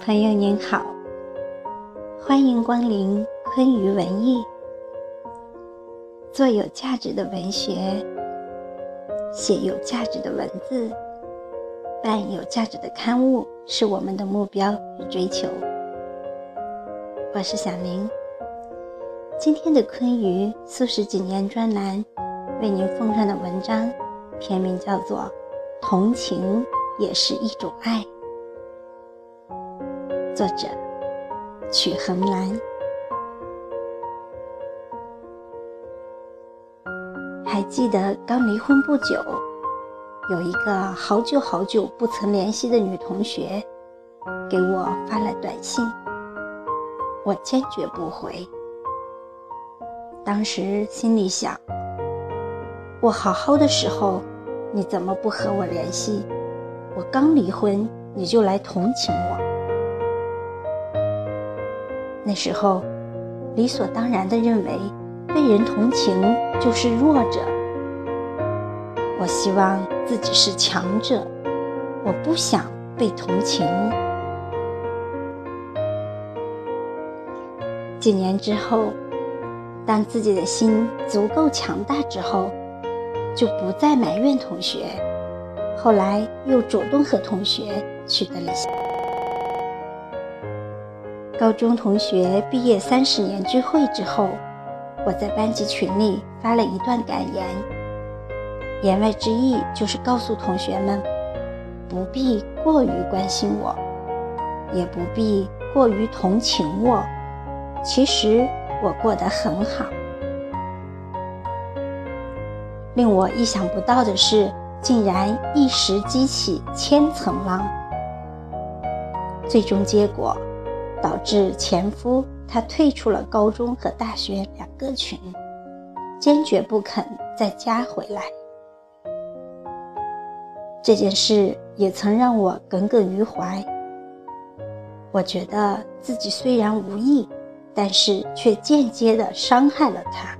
朋友您好，欢迎光临昆鱼文艺。做有价值的文学，写有价值的文字，办有价值的刊物，是我们的目标与追求。我是小宁。今天的昆鱼素食几年专栏为您奉上的文章，篇名叫做《同情也是一种爱》。作者曲恒兰。还记得刚离婚不久，有一个好久好久不曾联系的女同学给我发了短信，我坚决不回。当时心里想：我好好的时候，你怎么不和我联系？我刚离婚，你就来同情我。那时候，理所当然的认为被人同情就是弱者。我希望自己是强者，我不想被同情。几年之后，当自己的心足够强大之后，就不再埋怨同学。后来又主动和同学取得联系。高中同学毕业三十年聚会之后，我在班级群里发了一段感言，言外之意就是告诉同学们，不必过于关心我，也不必过于同情我。其实我过得很好。令我意想不到的是，竟然一时激起千层浪，最终结果。导致前夫他退出了高中和大学两个群，坚决不肯再加回来。这件事也曾让我耿耿于怀。我觉得自己虽然无意，但是却间接的伤害了他。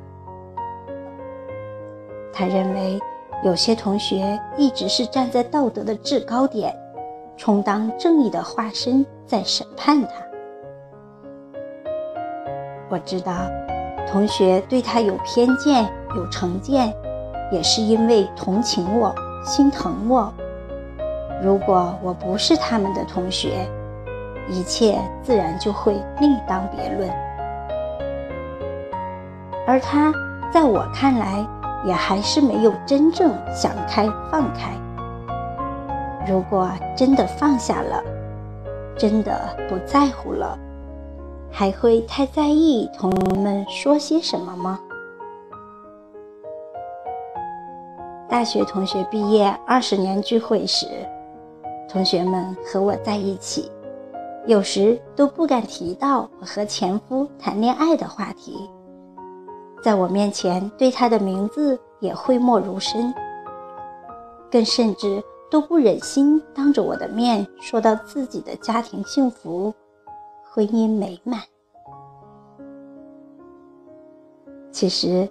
他认为有些同学一直是站在道德的制高点，充当正义的化身，在审判他。我知道，同学对他有偏见、有成见，也是因为同情我、心疼我。如果我不是他们的同学，一切自然就会另当别论。而他在我看来，也还是没有真正想开放开。如果真的放下了，真的不在乎了。还会太在意同学们说些什么吗？大学同学毕业二十年聚会时，同学们和我在一起，有时都不敢提到我和前夫谈恋爱的话题，在我面前对他的名字也讳莫如深，更甚至都不忍心当着我的面说到自己的家庭幸福。婚姻美满。其实，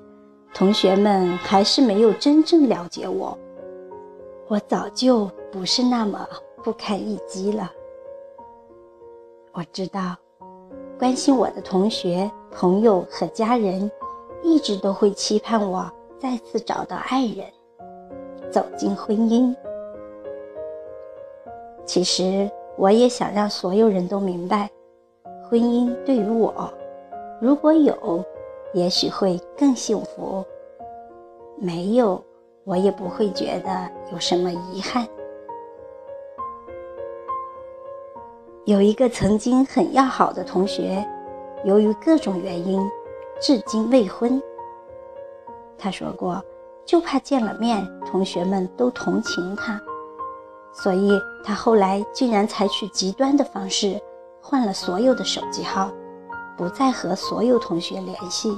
同学们还是没有真正了解我。我早就不是那么不堪一击了。我知道，关心我的同学、朋友和家人，一直都会期盼我再次找到爱人，走进婚姻。其实，我也想让所有人都明白。婚姻对于我，如果有，也许会更幸福；没有，我也不会觉得有什么遗憾。有一个曾经很要好的同学，由于各种原因，至今未婚。他说过，就怕见了面，同学们都同情他，所以他后来竟然采取极端的方式。换了所有的手机号，不再和所有同学联系。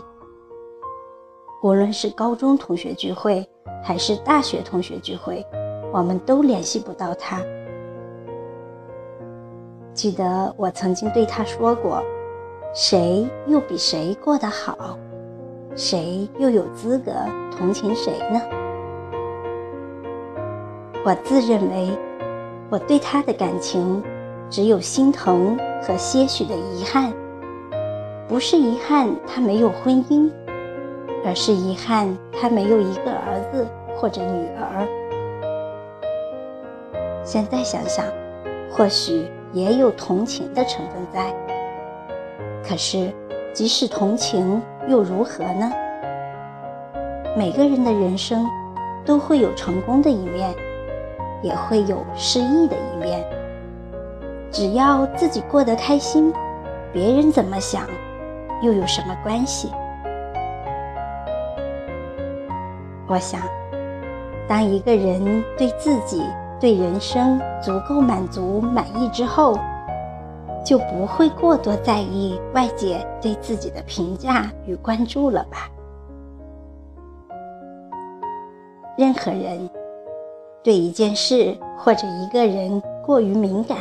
无论是高中同学聚会，还是大学同学聚会，我们都联系不到他。记得我曾经对他说过：“谁又比谁过得好？谁又有资格同情谁呢？我自认为，我对他的感情只有心疼和些许的遗憾，不是遗憾他没有婚姻，而是遗憾他没有一个儿子或者女儿。现在想想，或许也有同情的成分在。可是，即使同情又如何呢？每个人的人生都会有成功的一面。也会有失意的一面。只要自己过得开心，别人怎么想又有什么关系？我想，当一个人对自己、对人生足够满足、满意之后，就不会过多在意外界对自己的评价与关注了吧？任何人。对一件事或者一个人过于敏感，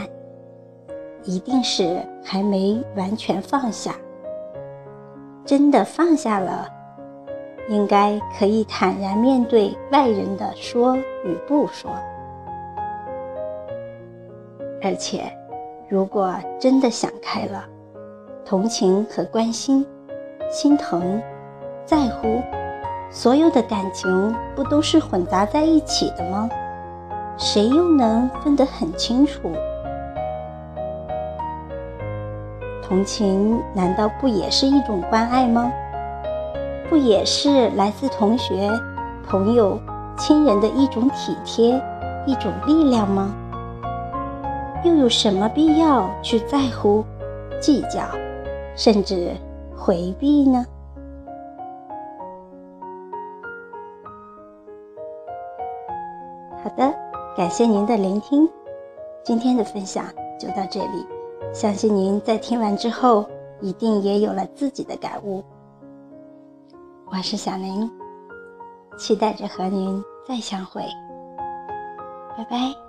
一定是还没完全放下。真的放下了，应该可以坦然面对外人的说与不说。而且，如果真的想开了，同情和关心、心疼、在乎，所有的感情不都是混杂在一起的吗？谁又能分得很清楚？同情难道不也是一种关爱吗？不也是来自同学、朋友、亲人的一种体贴、一种力量吗？又有什么必要去在乎、计较，甚至回避呢？好的。感谢您的聆听，今天的分享就到这里。相信您在听完之后，一定也有了自己的感悟。我是小林，期待着和您再相会。拜拜。